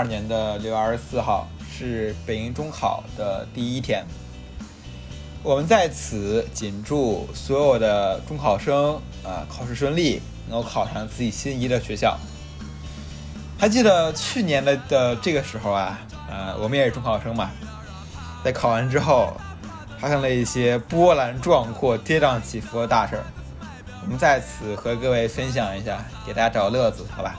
二年的六月二十四号，是北京中考的第一天。我们在此谨祝所有的中考生啊，考试顺利，能够考上自己心仪的学校。还记得去年的的这个时候啊，呃，我们也是中考生嘛，在考完之后，发生了一些波澜壮阔、跌宕起伏的大事儿。我们在此和各位分享一下，给大家找乐子，好吧？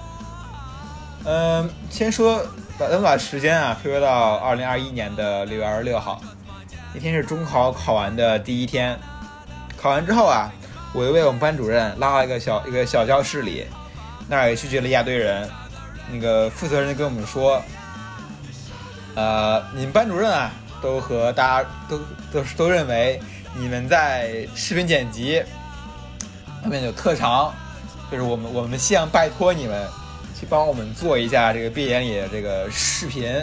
嗯，先说把咱们把时间啊推回到二零二一年的六月二十六号。那天是中考考完的第一天，考完之后啊，我又被我们班主任拉到一个小一个小教室里，那儿也聚集了一大堆人。那个负责人跟我们说，呃，你们班主任啊，都和大家都都都认为你们在视频剪辑方面有特长，就是我们我们希望拜托你们去帮我们做一下这个毕业典礼的这个视频。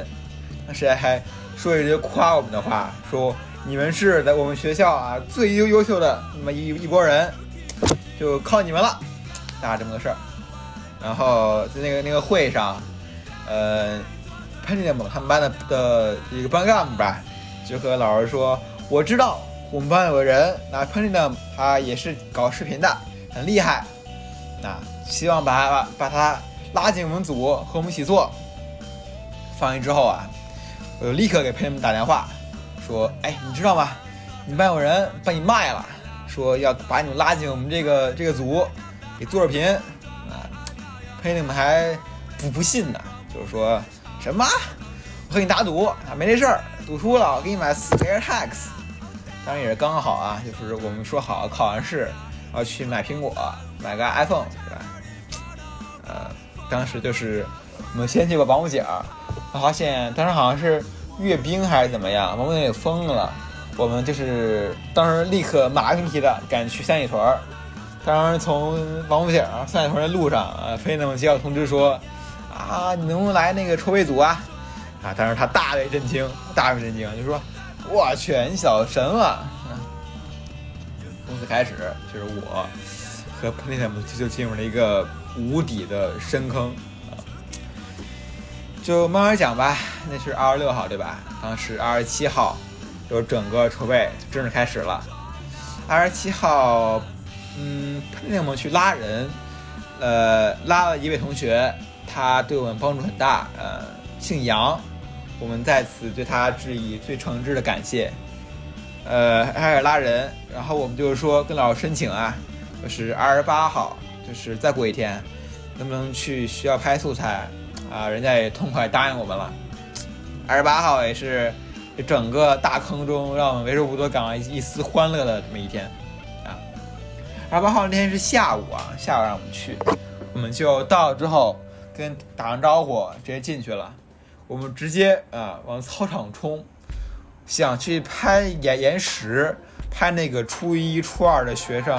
当时还。说一句夸我们的话，说你们是在我们学校啊最优优秀的那么一一波人，就靠你们了，大概这么个事儿。然后在那个那个会上，呃，潘建猛他们班的的一个班干部吧，就和老师说，我知道我们班有个人，那潘建猛他也是搞视频的，很厉害，那希望把把把他拉进我们组和我们一起做。放完之后啊。我就立刻给佩们打电话，说：“哎，你知道吗？你班有人把你卖了，说要把你们拉进我们这个这个组，给做视频。”啊，佩们还不不信呢，就是说什么我和你打赌啊，没这事儿，赌输了我给你买四个 AirTags。当然也是刚好啊，就是我们说好考完试要去买苹果，买个 iPhone 是吧？当时就是我们先去个王府井。发现当时好像是阅兵还是怎么样，王府井给封了。我们就是当时立刻马不停蹄的赶去三里屯。当时从王府井三里屯的路上，啊，飞那么接到通知说，啊，你能不能来那个筹备组啊？啊，当时他大为震惊，大为震惊，就说，我去，你小子神了。从此开始，就是我和 p l a 们就进入了一个无底的深坑啊。就慢慢讲吧，那是二十六号对吧？当时二十七号，就整个筹备正式开始了。二十七号，嗯，那我们去拉人，呃，拉了一位同学，他对我们帮助很大，呃，姓杨，我们在此对他致以最诚挚的感谢。呃，开始拉人，然后我们就是说跟老师申请啊，就是二十八号，就是再过一天，能不能去学校拍素材？啊，人家也痛快答应我们了。二十八号也是整个大坑中让我们为数不多赶上一丝欢乐的这么一天啊。二十八号那天是下午啊，下午让我们去，我们就到了之后跟打完招呼直接进去了。我们直接啊往操场冲，想去拍延延时，拍那个初一初二的学生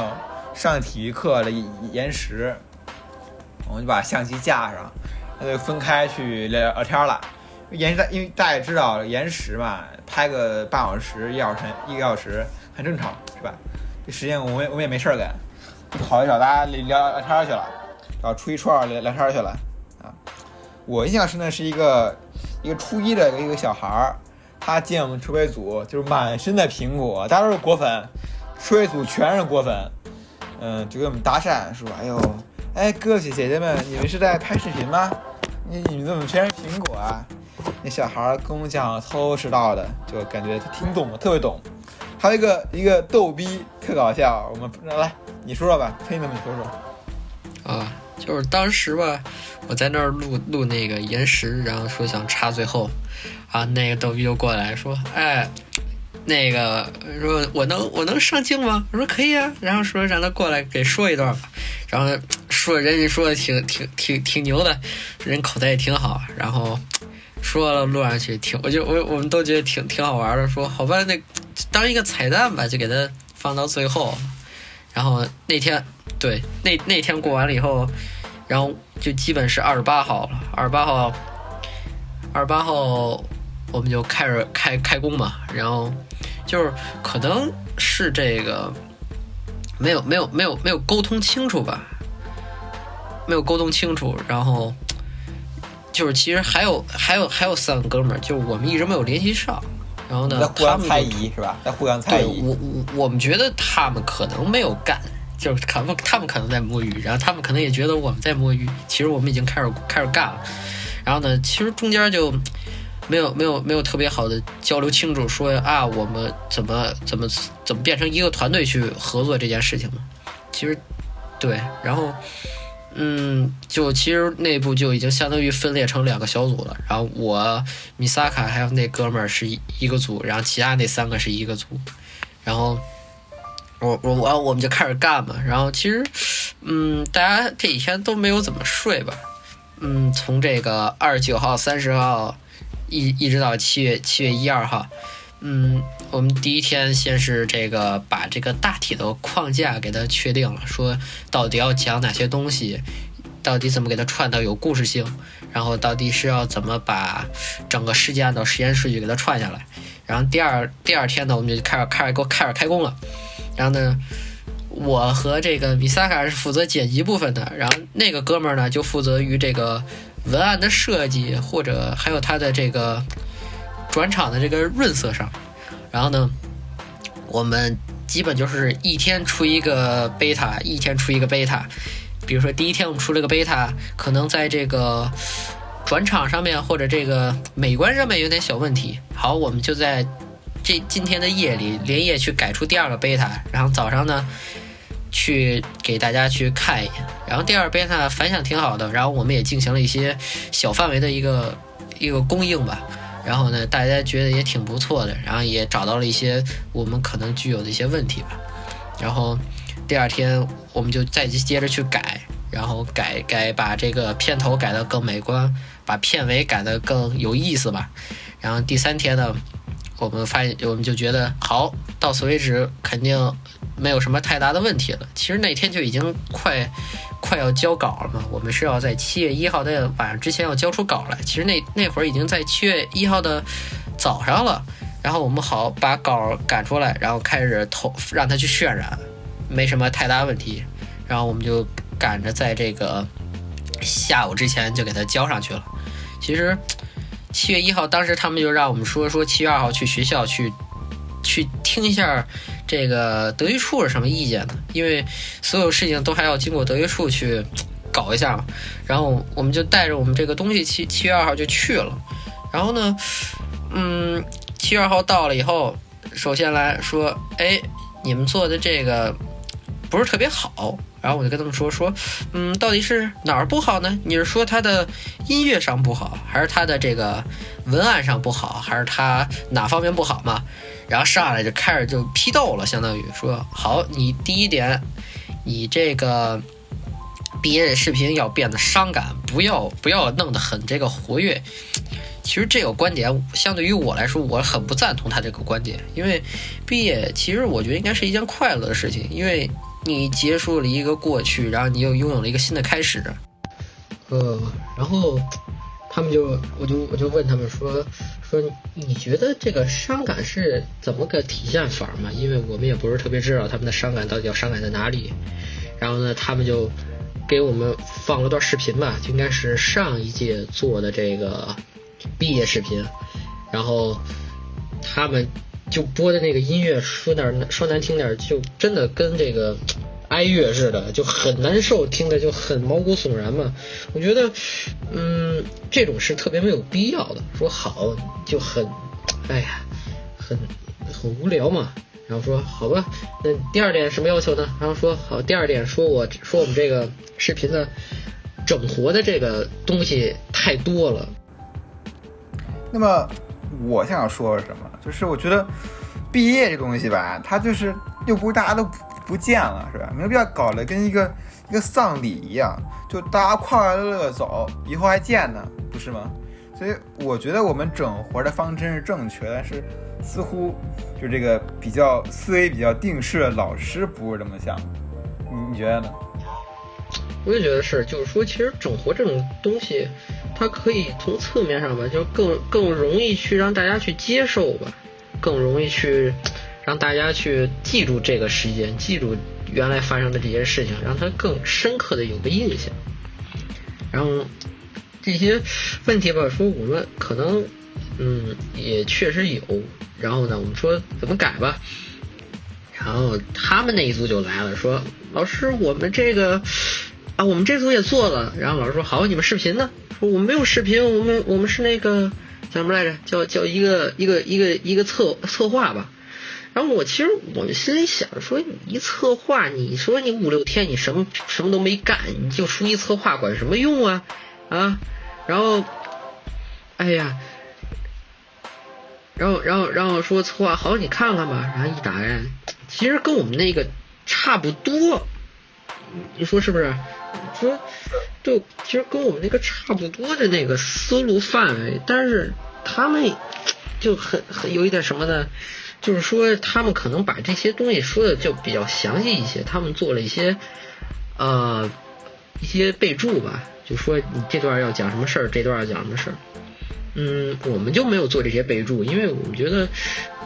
上体育课的延时。我们就把相机架上。那就分开去聊聊天了。延时，因为大家也知道延时嘛，拍个半小时、一小时、一个小时很正常，是吧？这时间我们我们也没事儿干，跑去找大家聊聊天去了，找初一、初二聊聊天去了啊。我印象深的是一个一个初一的一个小孩儿，他进我们筹备组，就是满身的苹果，大家都是果粉，筹备组全是果粉，嗯，就跟我们搭讪说：“哎呦，哎哥哥姐姐们，你们是在拍视频吗？”你你们怎么全是苹果啊？那小孩跟我讲头头是道的，就感觉他挺懂的，特别懂。还有一个一个逗逼，特搞笑。我们来，你说说吧，听你们说说。啊，就是当时吧，我在那儿录录那个延时，然后说想插最后，啊，那个逗逼就过来说，哎，那个说我能我能上镜吗？我说可以啊，然后说让他过来给说一段吧，然后。说人家说的挺挺挺挺牛的，人口才也挺好，然后说了录上去挺，我就我我们都觉得挺挺好玩的。说好吧，那当一个彩蛋吧，就给他放到最后。然后那天对那那天过完了以后，然后就基本是二十八号了。二十八号，二十八号我们就开始开开工嘛。然后就是可能是这个没有没有没有没有沟通清楚吧。没有沟通清楚，然后就是其实还有还有还有三个哥们儿，就是我们一直没有联系上。然后呢，互相猜疑是吧？在互相猜疑。我我我们觉得他们可能没有干，就是他们他们可能在摸鱼，然后他们可能也觉得我们在摸鱼。其实我们已经开始开始干了。然后呢，其实中间就没有没有没有特别好的交流清楚，说啊，我们怎么怎么怎么变成一个团队去合作这件事情嘛？其实对，然后。嗯，就其实内部就已经相当于分裂成两个小组了。然后我米萨卡还有那哥们儿是一一个组，然后其他那三个是一个组。然后我我我我们就开始干嘛。然后其实，嗯，大家这几天都没有怎么睡吧？嗯，从这个二十九号、三十号一一直到七月七月一二号。嗯，我们第一天先是这个把这个大体的框架给它确定了，说到底要讲哪些东西，到底怎么给它串到有故事性，然后到底是要怎么把整个事件按照实验数据给它串下来。然后第二第二天呢，我们就开始开始给我开始开工了。然后呢，我和这个米萨卡是负责剪辑部分的，然后那个哥们儿呢就负责于这个文案的设计，或者还有它的这个。转场的这个润色上，然后呢，我们基本就是一天出一个贝塔，一天出一个贝塔。比如说第一天我们出了个贝塔，可能在这个转场上面或者这个美观上面有点小问题。好，我们就在这今天的夜里连夜去改出第二个贝塔，然后早上呢去给大家去看一眼。然后第二遍呢反响挺好的，然后我们也进行了一些小范围的一个一个供应吧。然后呢，大家觉得也挺不错的，然后也找到了一些我们可能具有的一些问题吧。然后第二天我们就再接着去改，然后改改把这个片头改得更美观，把片尾改得更有意思吧。然后第三天呢，我们发现我们就觉得好，到此为止肯定没有什么太大的问题了。其实那天就已经快。快要交稿了嘛？我们是要在七月一号的晚上之前要交出稿来。其实那那会儿已经在七月一号的早上了，然后我们好把稿赶出来，然后开始投让他去渲染，没什么太大问题。然后我们就赶着在这个下午之前就给他交上去了。其实七月一号当时他们就让我们说说七月二号去学校去去听一下。这个德育处是什么意见呢？因为所有事情都还要经过德育处去搞一下嘛。然后我们就带着我们这个东西七七月二号就去了。然后呢，嗯，七月二号到了以后，首先来说，哎，你们做的这个不是特别好。然后我就跟他们说说，嗯，到底是哪儿不好呢？你是说他的音乐上不好，还是他的这个文案上不好，还是他哪方面不好嘛？然后上来就开始就批斗了，相当于说好，你第一点，你这个毕业视频要变得伤感，不要不要弄得很这个活跃。其实这个观点相对于我来说，我很不赞同他这个观点，因为毕业其实我觉得应该是一件快乐的事情，因为你结束了一个过去，然后你又拥有了一个新的开始。呃，然后他们就我就我就问他们说。说你觉得这个伤感是怎么个体现法嘛？因为我们也不是特别知道他们的伤感到底要伤感在哪里。然后呢，他们就给我们放了段视频吧，就应该是上一届做的这个毕业视频。然后他们就播的那个音乐，说点说难听点，就真的跟这个。哀乐似的，就很难受，听着就很毛骨悚然嘛。我觉得，嗯，这种是特别没有必要的。说好就很，哎呀，很很无聊嘛。然后说好吧，那第二点什么要求呢？然后说好，第二点说我说我们这个视频的整活的这个东西太多了。那么我想说什么？就是我觉得毕业这东西吧，它就是又不是大家都。不见了是吧？没有必要搞得跟一个一个丧礼一样，就大家快快乐乐走，以后还见呢，不是吗？所以我觉得我们整活的方针是正确，但是似乎就这个比较思维比较定式的老师不是这么想，你你觉得呢？我也觉得是，就是说其实整活这种东西，它可以从侧面上吧，就更更容易去让大家去接受吧，更容易去。让大家去记住这个时间，记住原来发生的这些事情，让他更深刻的有个印象。然后，这些问题吧，说我们可能嗯也确实有，然后呢，我们说怎么改吧。然后他们那一组就来了，说老师，我们这个啊，我们这组也做了。然后老师说好，你们视频呢？说我们没有视频，我们我们是那个叫什么来着？叫叫一个一个一个一个策策划吧。然后我其实我们心里想说，你一策划，你说你五六天你什么什么都没干，你就出一策划管什么用啊啊？然后，哎呀。然后，然后，然后说策划好，你看看吧。然后一打开，其实跟我们那个差不多，你说是不是？说，就，其实跟我们那个差不多的那个思路范围，但是他们就很很有一点什么呢？就是说他们可能把这些东西说的就比较详细一些，他们做了一些呃一些备注吧，就说你这段要讲什么事儿，这段要讲什么事儿。嗯，我们就没有做这些备注，因为我们觉得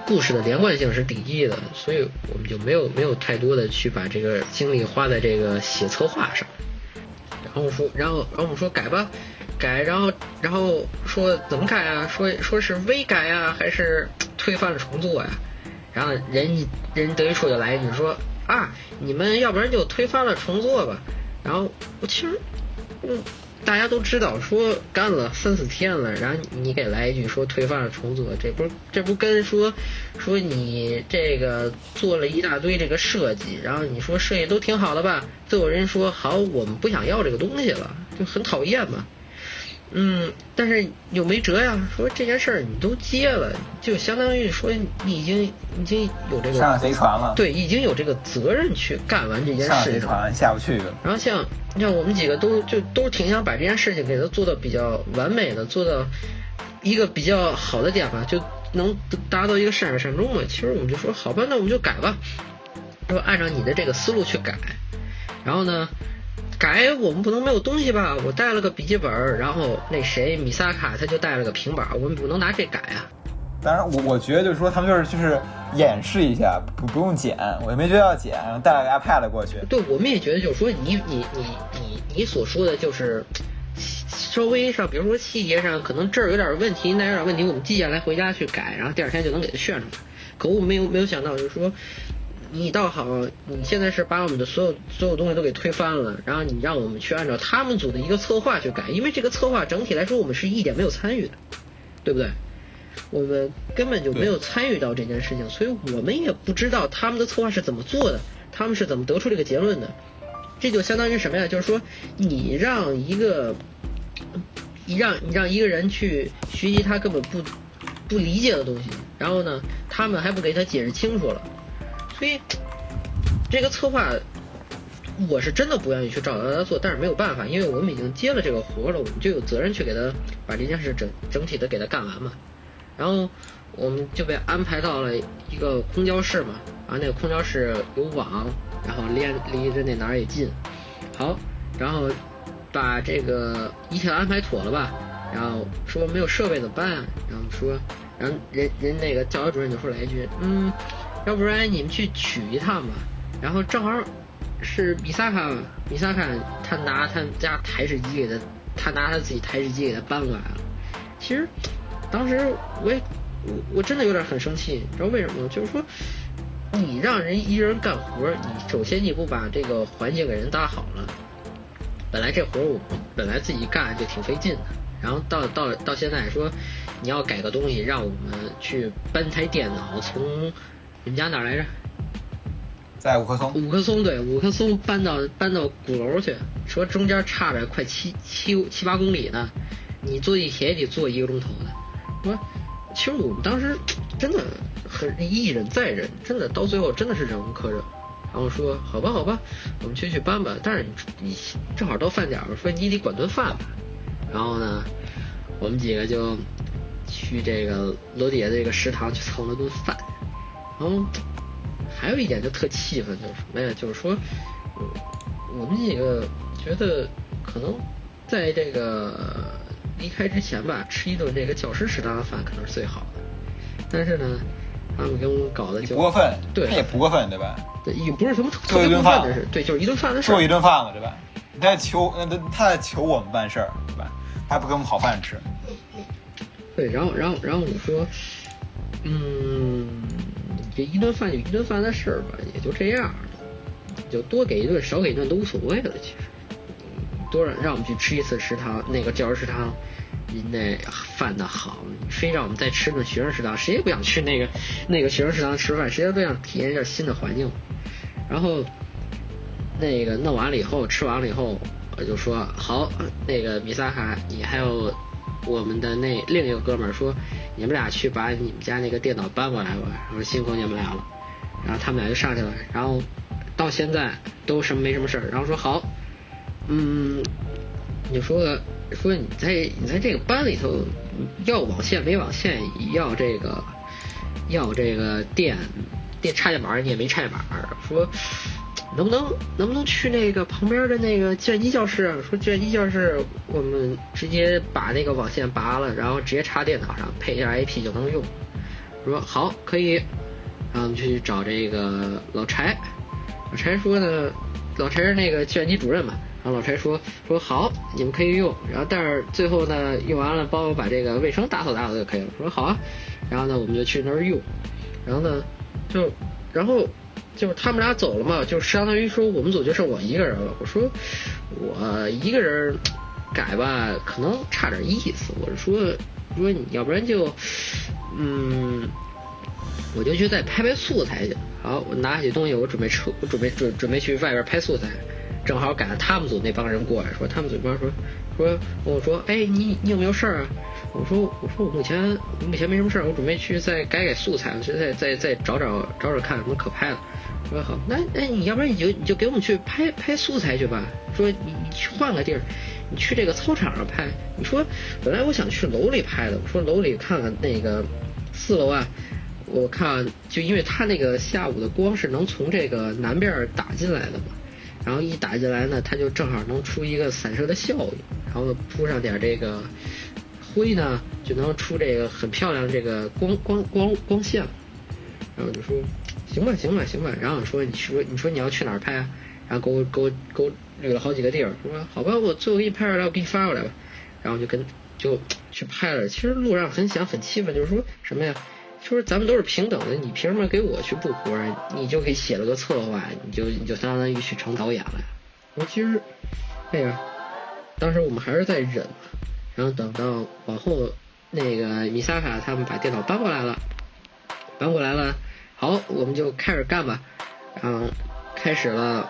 故事的连贯性是第一的，所以我们就没有没有太多的去把这个精力花在这个写策划上。然后说，然后然后我们说改吧，改，然后然后说怎么改啊？说说是微改啊，还是推翻了重做呀？然后人人德育处就来一句说啊，你们要不然就推翻了重做吧。然后我其实，嗯。大家都知道，说干了三四天了，然后你给来一句说推翻了重做，这不这不跟说说你这个做了一大堆这个设计，然后你说设计都挺好的吧？最后人说好，我们不想要这个东西了，就很讨厌嘛。嗯，但是又没辙呀。说这件事儿你都接了，就相当于说你已经已经有这个上贼船了。对，已经有这个责任去干完这件事情。上贼船下不去了。然后像像我们几个都就都挺想把这件事情给它做到比较完美的，做到一个比较好的点吧，就能达到一个善始善终嘛。其实我们就说好吧，那我们就改吧，说按照你的这个思路去改。然后呢？改我们不能没有东西吧？我带了个笔记本，然后那谁米萨卡他就带了个平板，我们不能拿这改啊。当然，我我觉得就是说他们就是就是演示一下，不不用剪，我也没觉得要剪，然后带了个 iPad 过去。对，我们也觉得就是说你你你你你所说的就是稍微上，比如说细节上可能这儿有点问题，那有点问题，我们记下来回家去改，然后第二天就能给它炫出来。可我没有没有想到就是说。你倒好，你现在是把我们的所有所有东西都给推翻了，然后你让我们去按照他们组的一个策划去改，因为这个策划整体来说我们是一点没有参与的，对不对？我们根本就没有参与到这件事情，所以我们也不知道他们的策划是怎么做的，他们是怎么得出这个结论的。这就相当于什么呀？就是说，你让一个，你让你让一个人去学习他根本不不理解的东西，然后呢，他们还不给他解释清楚了。所以，这个策划，我是真的不愿意去照着他做，但是没有办法，因为我们已经接了这个活了，我们就有责任去给他把这件事整整体的给他干完嘛。然后我们就被安排到了一个空教室嘛，然后那个空教室有网，然后连离着那哪儿也近。好，然后把这个一切安排妥了吧，然后说没有设备怎么办？然后说，然后人人那个教导主任就说了一句，嗯。要不然你们去取一趟吧，然后正好是米萨卡，米萨卡他拿他家台式机给他，他拿他自己台式机给他搬过来了。其实当时我也我我真的有点很生气，你知道为什么吗？就是说你让人一人干活，你首先你不把这个环境给人搭好了，本来这活我本来自己干就挺费劲的，然后到到到现在说你要改个东西，让我们去搬台电脑从。你们家哪来着？在五棵松。五棵松对，五棵松搬到搬到鼓楼去，说中间差着快七七七八公里呢，你坐地铁也得坐一个钟头呢。说，其实我们当时真的很一忍再忍，真的到最后真的是忍无可忍。然后说好吧好吧，我们去去搬吧。但是你你正好到饭点了，说你得管顿饭吧。然后呢，我们几个就去这个楼底下这个食堂去蹭了顿饭。然后还有一点就特气愤，就是什么呀？就是说，我们几个觉得可能在这个离开之前吧，吃一顿这个教师食堂的饭可能是最好的。但是呢，他们给我们搞的就不过分，对，也不过分，对吧？对，也不是什么特别过分的事，对，就是一顿饭的事。做一顿饭嘛，对吧？你在求，他他在求我们办事儿，对吧？还不给我们好饭吃。对，然后然后然后我说，嗯，这一顿饭就一顿饭的事儿吧，也就这样，就多给一顿少给一顿都无所谓了。其实，多让让我们去吃一次食堂，那个教师食堂，那饭的好，非让我们再吃顿学生食堂，谁也不想去那个那个学生食堂吃饭，谁都想体验一下新的环境。然后，那个弄完了以后，吃完了以后，我就说好，那个米萨卡，你还有。我们的那另一个哥们儿说：“你们俩去把你们家那个电脑搬过来吧。”我说：“辛苦你们俩了。”然后他们俩就上去了。然后到现在都什么没什么事儿。然后说：“好，嗯，你说说你在你在这个班里头要网线没网线，要这个要这个电电插线板你也没插线板说。”能不能能不能去那个旁边的那个计算机教室？说计算机教室，我们直接把那个网线拔了，然后直接插电脑上，配一下 IP 就能用。说好可以，然后我们去找这个老柴。老柴说呢，老柴是那个计算机主任嘛。然后老柴说说好，你们可以用。然后但是最后呢，用完了帮我把这个卫生打扫打扫就可以了。说好啊。然后呢，我们就去那儿用。然后呢，就然后。就是他们俩走了嘛，就相当于说我们组就剩我一个人了。我说我一个人改吧，可能差点意思。我说说你要不然就嗯，我就去再拍拍素材去。好，我拿起东西，我准备撤，我准备准准备去外边拍素材，正好赶上他们组那帮人过来，说他们组那边说说我说哎你你有没有事儿啊？我说我说我目前目前没什么事儿，我准备去再改改素材，再再再再找找找找看什么可拍的。说好，那那你要不然你就你就给我们去拍拍素材去吧。说你你去换个地儿，你去这个操场上拍。你说本来我想去楼里拍的，我说楼里看看那个四楼啊，我看就因为它那个下午的光是能从这个南边打进来的嘛，然后一打进来呢，它就正好能出一个散射的效应，然后铺上点这个灰呢，就能出这个很漂亮这个光光光光线。然后就说。行吧，行吧，行吧。然后说，你说，你说你要去哪儿拍啊？然后给我，给我，给我捋了好几个地儿。说好吧，我最后给你拍出来，我给你发过来吧。然后就跟就去拍了。其实路上很想很气愤，就是说什么呀？就是咱们都是平等的，你凭什么给我去布活儿？你就给写了个策划，你就你就相当于去成导演了。我其实，哎呀，当时我们还是在忍。然后等到往后那个米萨卡他们把电脑搬过来了，搬过来了。好，我们就开始干吧。然后开始了，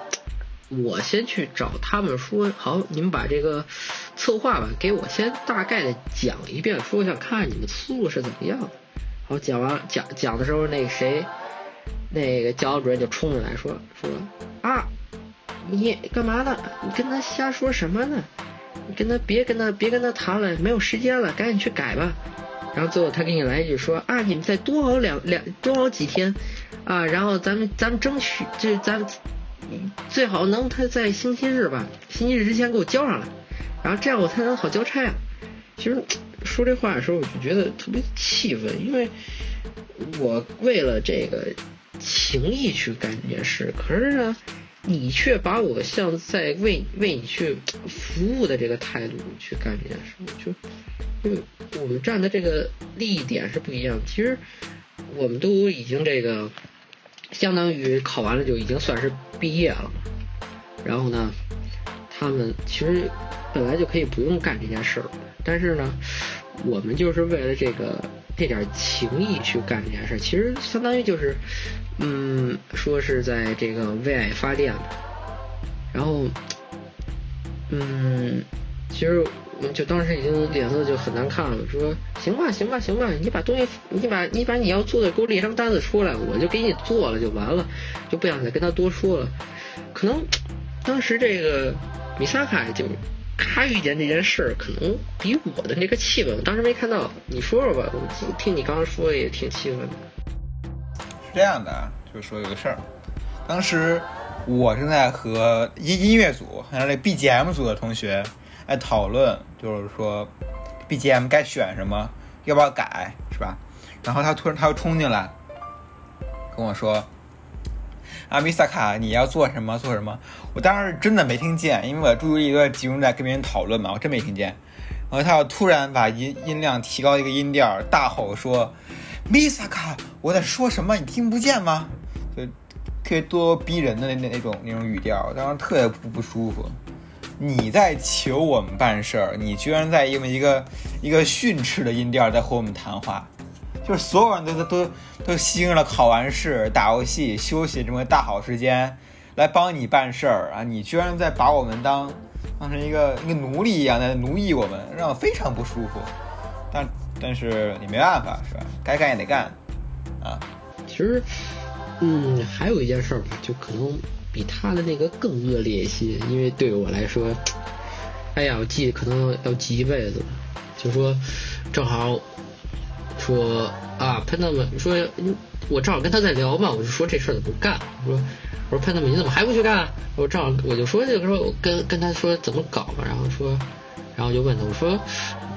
我先去找他们说，好，你们把这个策划吧，给我先大概的讲一遍，说我想看看你们思路是怎么样的。好，讲完讲讲的时候，那个谁，那个教导主任就冲进来说说啊，你干嘛呢？你跟他瞎说什么呢？你跟他别跟他别跟他谈了，没有时间了，赶紧去改吧。然后最后他给你来一句说啊，你们再多熬两两多熬几天，啊，然后咱们咱们争取这咱最好能他在星期日吧，星期日之前给我交上来，然后这样我才能好交差啊。其实说这话的时候我就觉得特别气愤，因为我为了这个情谊去干这件事，可是呢，你却把我像在为为你去服务的这个态度去干这件事，就。就我们站的这个利益点是不一样。其实我们都已经这个相当于考完了，就已经算是毕业了。然后呢，他们其实本来就可以不用干这件事儿，但是呢，我们就是为了这个这点情谊去干这件事儿。其实相当于就是，嗯，说是在这个为爱发电。然后，嗯，其实。就当时已经脸色就很难看了，说行吧，行吧，行吧，你把东西，你把你把你要做的给我列张单子出来，我就给你做了就完了，就不想再跟他多说了。可能当时这个米萨卡就他遇见这件事儿，可能比我的那个气氛，我当时没看到。你说说吧，我听你刚刚说也挺气愤的。是这样的，就是说有个事儿，当时我正在和音音乐组还有那 BGM 组的同学。在讨论，就是说，BGM 该选什么，要不要改，是吧？然后他突然他又冲进来，跟我说：“阿米萨卡，你要做什么？做什么？”我当时真的没听见，因为我注意力都在集中在跟别人讨论嘛，我真没听见。然后他要突然把音音量提高一个音调，大吼说米萨卡我在说什么？你听不见吗？”就特别咄逼人的那那种那种语调，我当时特别不不舒服。你在求我们办事儿，你居然在用一个一个训斥的音调在和我们谈话，就是所有人都都都都牺牲了考完试、打游戏、休息这么大好时间来帮你办事儿啊！你居然在把我们当当成一个一个奴隶一样在奴役我们，让我非常不舒服。但但是你没办法是吧？该干也得干啊。其实，嗯，还有一件事吧，就可能。比他的那个更恶劣一些，因为对我来说，哎呀，我记可能要记一辈子。就说正好说啊，潘大们说，我正好跟他在聊嘛，我就说这事儿怎么干？我说我说潘大们你怎么还不去干？我正好我就说这个说跟跟他说怎么搞嘛，然后说，然后就问他我说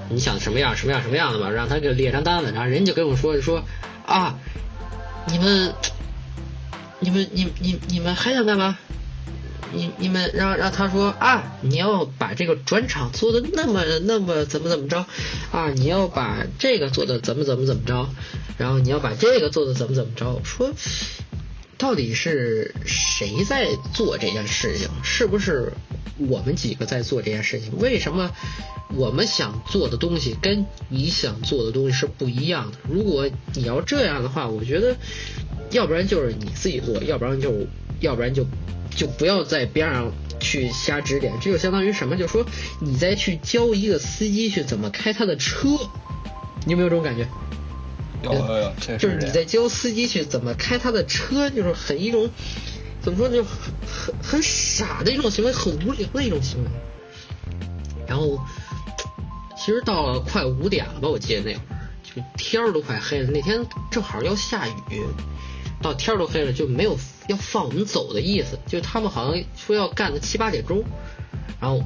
你想什么样什么样什么样的嘛，让他给列张单子，然后人家就跟我说就说啊，你们。你们你你你们还想干嘛？你你们让让他说啊，你要把这个转场做的那么那么怎么怎么着啊？你要把这个做的怎么怎么怎么着？然后你要把这个做的怎么怎么着？说到底是谁在做这件事情？是不是我们几个在做这件事情？为什么我们想做的东西跟你想做的东西是不一样的？如果你要这样的话，我觉得。要不然就是你自己做，要不然就，要不然就，就不要在边上去瞎指点。这就相当于什么？就说你再去教一个司机去怎么开他的车，你有没有这种感觉？有有有，就是你在教司机去怎么开他的车，就是很一种怎么说，就很很傻的一种行为，很无聊的一种行为。然后，其实到了快五点了吧，我记得那会儿，就天儿都快黑了。那天正好要下雨。到天都黑了，就没有要放我们走的意思。就他们好像说要干到七八点钟，然后，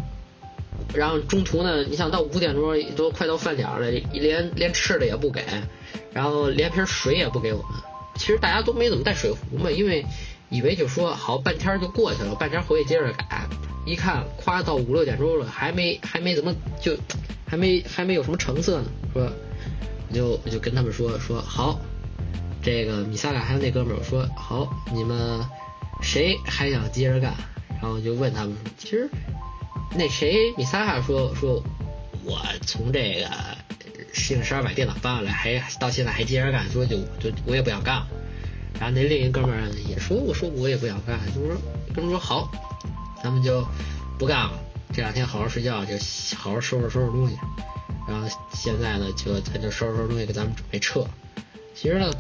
然后中途呢，你想到五点钟都快到饭点了，连连吃的也不给，然后连瓶水也不给我们。其实大家都没怎么带水壶嘛，因为以为就说好半天就过去了，半天回去接着改。一看，夸到五六点钟了，还没还没怎么就还没还没有什么成色呢，说我就我就跟他们说说好。这个米萨卡还有那哥们儿说好，你们谁还想接着干？然后就问他们，其实那谁米萨卡说说，我从这个新十二把电脑搬过来，还到现在还接着干，说就就我也不想干了。然后那另一哥们儿也说，我说我也不想干，就说哥们说好，咱们就不干了，这两天好好睡觉，就好好收拾收拾东西。然后现在呢，就咱就收拾收拾东西，给咱们准备撤。其实呢。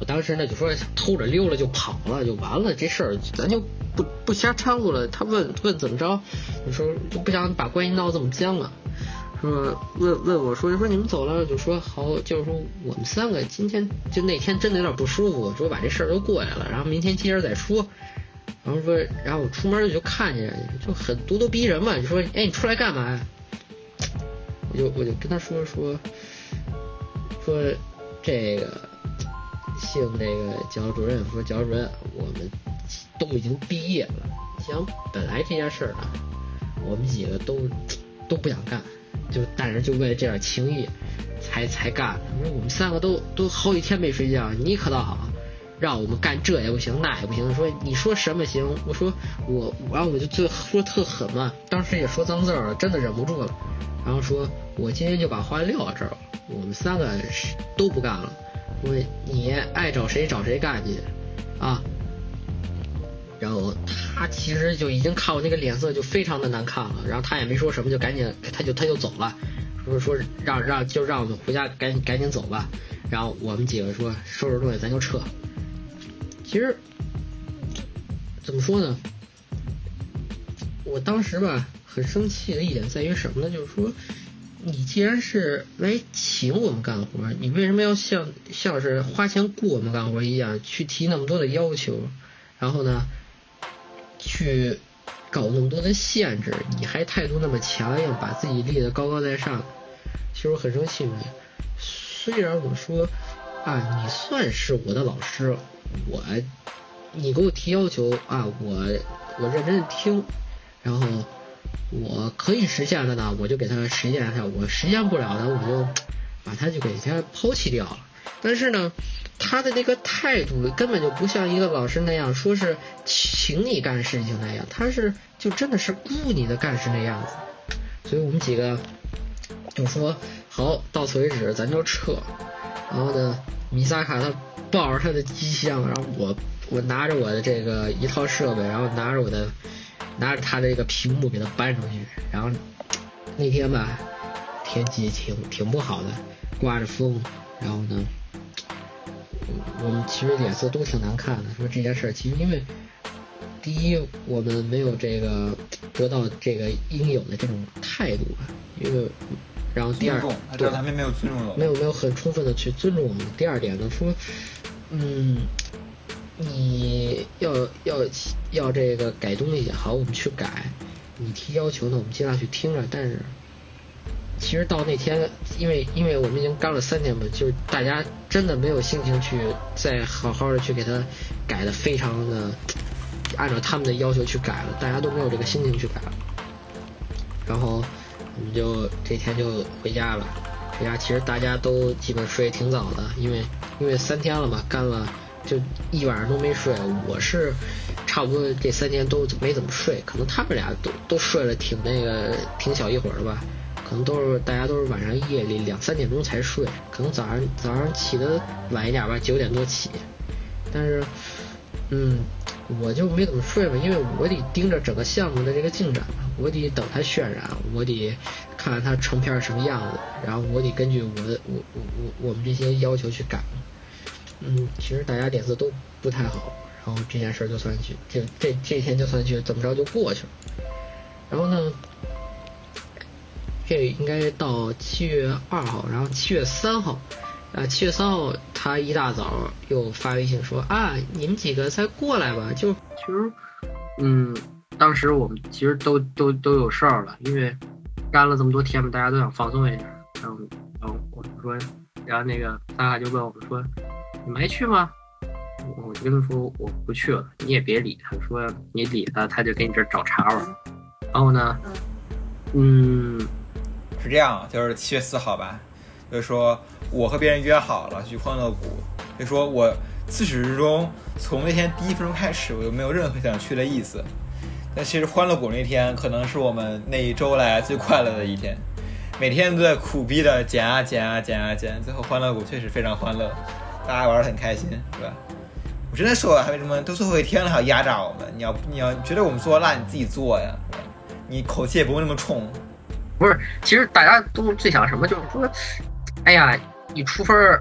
我当时呢就说偷着溜了就跑了就完了这事儿咱就不不瞎掺和了。他问问怎么着，你说就不想把关系闹这么僵了，说问问我说就说你们走了就说好就是说我们三个今天就那天真的有点不舒服，说把这事儿都过来了，然后明天接着再说。然后说然后我出门就看见就很咄咄逼人嘛，就说哎你出来干嘛呀？我就我就跟他说说说这个。姓这个教主任说：“教主任，我们都已经毕业了。想，本来这件事儿呢，我们几个都都不想干，就但是就为了这点情谊，才才干。你说我们三个都都好几天没睡觉，你可倒好，让我们干这也不行，那也不行。说你说什么行？我说我，然后我就就说特狠嘛，当时也说脏字了，真的忍不住了。然后说我今天就把话撂这儿了，我们三个都不干了。”我你爱找谁找谁干去，啊，然后他其实就已经看我那个脸色就非常的难看了，然后他也没说什么，就赶紧他就他就走了，说说让让就让我们回家赶紧赶紧走吧，然后我们几个说收拾东西咱就撤。其实怎么说呢，我当时吧很生气的一点在于什么呢？就是说。你既然是来请我们干活，你为什么要像像是花钱雇我们干活一样去提那么多的要求，然后呢，去搞那么多的限制？你还态度那么强硬，把自己立得高高在上，其实我很生气。虽然我说啊，你算是我的老师，我你给我提要求啊，我我认真的听，然后我可以实现的呢，我就给他实现一下；我实现不了的，我就把他就给他抛弃掉了。但是呢，他的那个态度根本就不像一个老师那样，说是请你干事情那样，他是就真的是雇你的干事那样子。所以我们几个就说好，到此为止，咱就撤。然后呢，米萨卡他抱着他的机箱，然后我我拿着我的这个一套设备，然后拿着我的。拿着他的这个屏幕给他搬出去，然后那天吧，天气挺挺不好的，刮着风，然后呢，我们其实脸色都挺难看的。说这件事儿，其实因为第一，我们没有这个得到这个应有的这种态度吧，因为然后第二，对，没有尊重我，没有没有很充分的去尊重我们。第二点呢，说，嗯。你要要要这个改东西，好，我们去改。你提要求呢，我们尽量去听着。但是，其实到那天，因为因为我们已经干了三天嘛，就是大家真的没有心情去再好好的去给他改的非常的按照他们的要求去改了，大家都没有这个心情去改了。然后我们就这天就回家了。回家其实大家都基本睡挺早的，因为因为三天了嘛，干了。就一晚上都没睡，我是差不多这三天都没怎么睡，可能他们俩都都睡了挺那个挺小一会儿的吧，可能都是大家都是晚上夜里两三点钟才睡，可能早上早上起的晚一点吧，九点多起，但是嗯，我就没怎么睡吧，因为我得盯着整个项目的这个进展，我得等它渲染，我得看看它成片什么样子，然后我得根据我我我我我们这些要求去改。嗯，其实大家脸色都不太好，然后这件事就算去，这这这天就算去怎么着就过去了。然后呢，这应该到七月二号，然后七月三号，啊，七月三号他一大早又发微信说啊，你们几个再过来吧。就其实，嗯，当时我们其实都都都有事儿了，因为干了这么多天嘛，大家都想放松一下。然后，然后我说，然后那个咱俩就问我们说。你没去吗？我就跟他说我不去了，你也别理他。说你理他，他就给你这找茬玩。然后呢，嗯，是这样，就是七月四号吧，就说我和别人约好了去欢乐谷，就说我自始至终从那天第一分钟开始，我就没有任何想去的意思。但其实欢乐谷那天可能是我们那一周来最快乐的一天，每天都在苦逼的减啊减啊减啊减，最后欢乐谷确实非常欢乐。大家玩的很开心，是吧？我真的说，还为什么都最后一天了还要压榨我们？你要你要觉得我们做烂，你自己做呀，你口气也不会那么冲。不是，其实大家都最想什么？就是说，哎呀，你出分儿，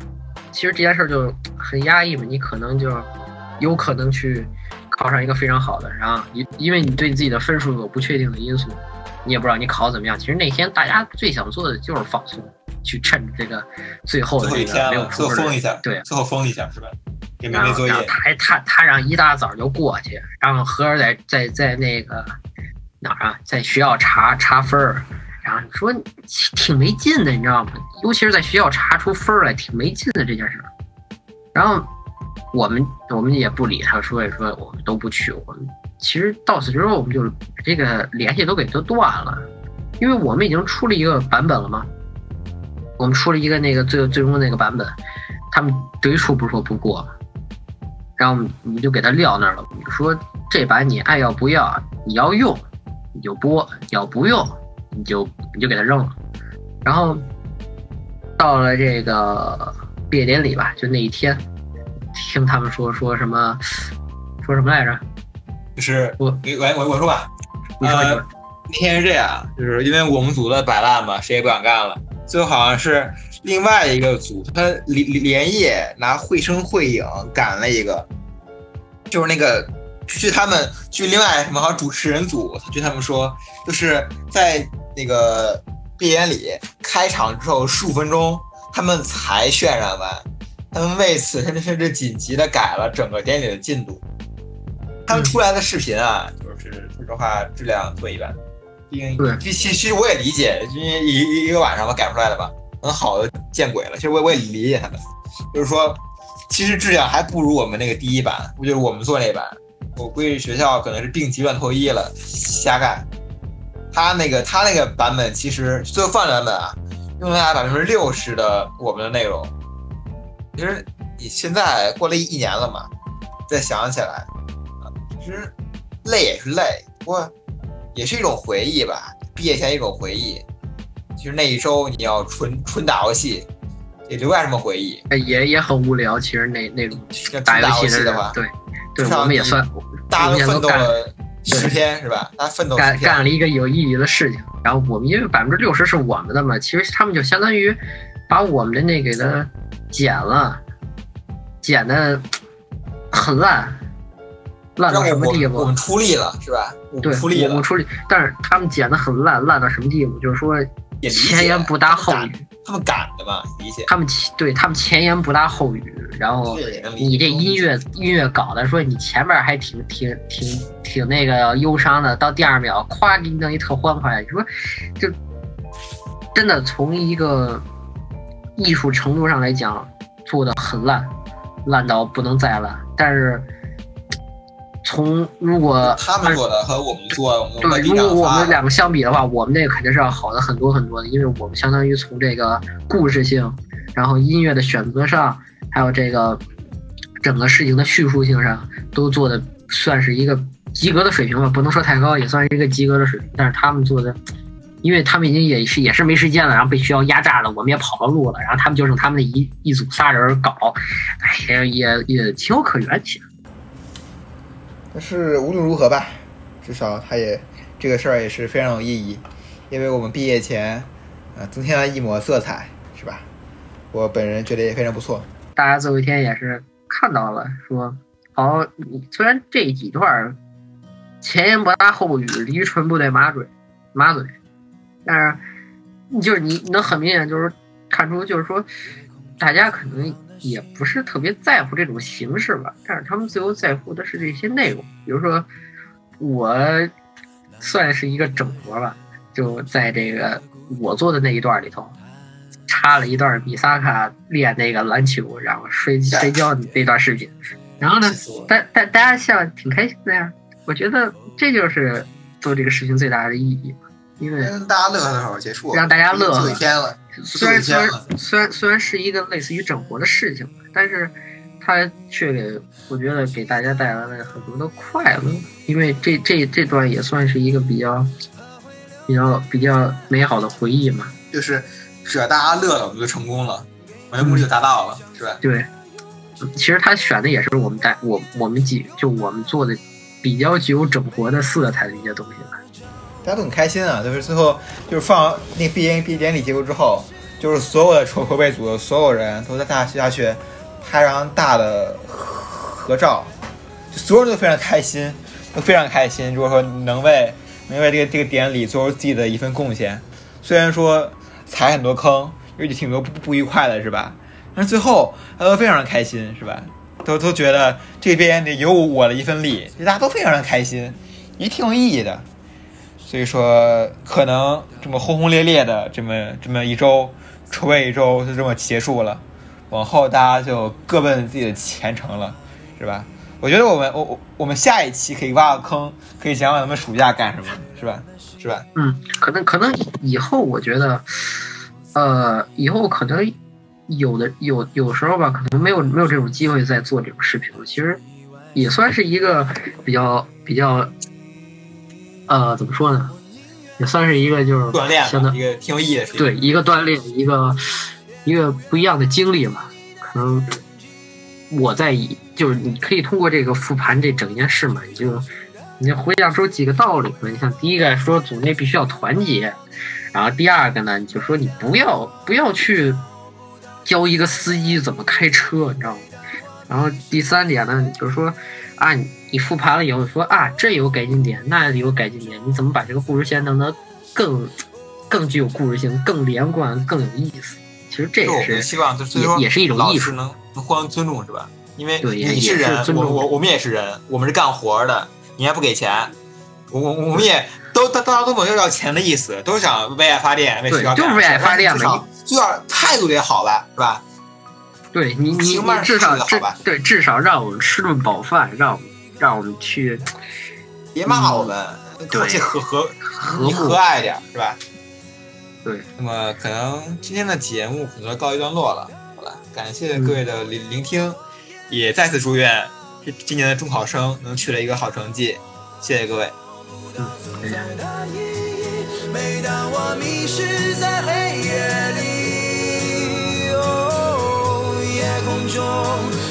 其实这件事就很压抑嘛。你可能就有可能去考上一个非常好的，然后因因为你对自己的分数有不确定的因素，你也不知道你考怎么样。其实那天大家最想做的就是放松。去趁着这个最后的这个没有出分儿，对，最后封一下是吧？也没没作业。他还他他让一大早就过去，然后合着在在在那个哪儿啊，在学校查查分儿，然后说挺没劲的，你知道吗？尤其是在学校查出分来，挺没劲的这件事儿。然后我们我们也不理他，说也说我们都不去。我们其实到此之后，我们就这个联系都给都断了，因为我们已经出了一个版本了嘛。我们出了一个那个最最终的那个版本，他们最初不是说不过，然后我们就给他撂那儿了。你说这版你爱要不要？你要用你就播，要不用你就你就给他扔了。然后到了这个毕业典礼吧，就那一天，听他们说说什么说什么来着？就是我我我我说吧，你说那天是这样，就是因为我们组的摆烂嘛，谁也不想干了。最后好像是另外一个组，他连连夜拿绘声绘影赶了一个，就是那个去他们去另外什么好像主持人组，据他们说，就是在那个毕业典礼开场之后十五分钟，他们才渲染完，他们为此甚至甚至紧急的改了整个典礼的进度，他们出来的视频啊，就是说实话质量特一般。对，其其实我也理解，因为一一个晚上吧改出来的吧，很好的见鬼了。其实我我也理解他们，就是说，其实质量还不如我们那个第一版，不就是我们做那版。我估计学校可能是病急乱投医了，瞎干。他那个他那个版本其实最后放版本啊，用了百分之六十的我们的内容。其实你现在过了一年了嘛，再想起来，啊，其实累也是累，不过也是一种回忆吧。毕业前一种回忆，其实那一周你要纯纯打游戏，也留下什么回忆？也也很无聊。其实那那种打游戏的话，对对，我们也算，大家都奋斗了十天是吧？干干了一个有意义的事情。然后我们因为百分之六十是我们的嘛，其实他们就相当于把我们的那给它剪了，剪的很烂。烂到什么地步？我们出力了，是吧？对，出力了。我们出力，但是他们剪的很烂，烂到什么地步？就是说前言不搭后语。他们赶的吧，理解。他们前对他们前言不搭后语，然后你这音乐音乐搞的，说你前面还挺挺挺挺那个忧伤的，到第二秒咵给你弄一特欢快，你说就真的从一个艺术程度上来讲做的很烂，烂到不能再烂，但是。从如果他们做的和我们做，对，如果我们两个相比的话，我们那个肯定是要好的很多很多的，因为我们相当于从这个故事性，然后音乐的选择上，还有这个整个事情的叙述性上，都做的算是一个及格的水平吧，不能说太高，也算是一个及格的水平。但是他们做的，因为他们已经也是也是没时间了，然后被学校压榨了，我们也跑了路了，然后他们就剩他们那一一组仨人搞，哎，也也情有可原，其实。但是无论如何吧，至少他也这个事儿也是非常有意义，因为我们毕业前，呃，增添了一抹色彩，是吧？我本人觉得也非常不错。大家最后一天也是看到了，说，好，你虽然这几段前言不搭后语，驴唇不对马嘴，马嘴，但是就是你能很明显就是看出，就是说大家可能。也不是特别在乎这种形式吧，但是他们最后在乎的是这些内容。比如说，我算是一个整活吧，就在这个我做的那一段里头，插了一段米萨卡练那个篮球，然后睡睡觉那段视频。然后呢，大大大家笑挺开心的呀。我觉得这就是做这个事情最大的意义。因为大家乐呵乐呵结束，让大家乐呵。天了，虽然虽然虽然虽然是一个类似于整活的事情，但是它却给我觉得给大家带来了很多的快乐。因为这这这段也算是一个比较比较比较美好的回忆嘛。就是只要大家乐了，我们就成功了，我们目的就达到了，是吧？对。其实他选的也是我们带我我们几就我们做的比较具有整活的色彩的一些东西。大家都很开心啊！就是最后就是放那毕业毕业典礼结束之后，就是所有的筹筹备组的所有人都在大学下去拍张大的合照，就所有人都非常开心，都非常开心。如果说能为能为这个这个典礼做出自己的一份贡献，虽然说踩很多坑，有挺多不不愉快的是吧？但是最后大家都非常的开心是吧？都都觉得这边得有我的一份力，大家都非常的开心，也挺有意义的。所以说，可能这么轰轰烈烈的这么这么一周筹备一周就这么结束了，往后大家就各奔自己的前程了，是吧？我觉得我们我我我们下一期可以挖个坑，可以想想咱们暑假干什么，是吧？是吧？嗯，可能可能以后我觉得，呃，以后可能有的有有时候吧，可能没有没有这种机会再做这种视频了。其实也算是一个比较比较。呃，怎么说呢？也算是一个就是锻炼，相当一个挺有意义的事情。对，一个锻炼，一个一个不一样的经历吧。可能我在以就是你可以通过这个复盘这整件事嘛，你就你就回想出几个道理嘛。你像第一个说组内必须要团结，然后第二个呢，你就说你不要不要去教一个司机怎么开车，你知道吗？然后第三点呢，就是说啊。你复盘了以后说啊，这有改进点，那有改进点，你怎么把这个故事线弄得更更具有故事性、更连贯、更有意思？其实这也是希望，就是也也是一种艺术，能能互相尊重，是吧？因为你是人，我我我们也是人，我们是干活的，你还不给钱，我我我们也都大大家都没有要钱的意思，都想为爱发电，为学校就是为爱发电嘛，就要态度得好了，是吧？对你你你至少至对至少让我们吃顿饱饭，让我们。让我们去，别骂我们，口气和和和你和蔼一点，是吧？对。那么可能今天的节目可能要告一段落了，好了，感谢各位的聆聆听，也再次祝愿这今年的中考生能取得一个好成绩，谢谢各位。每当我迷失在黑夜里，哦，夜空中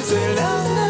最亮的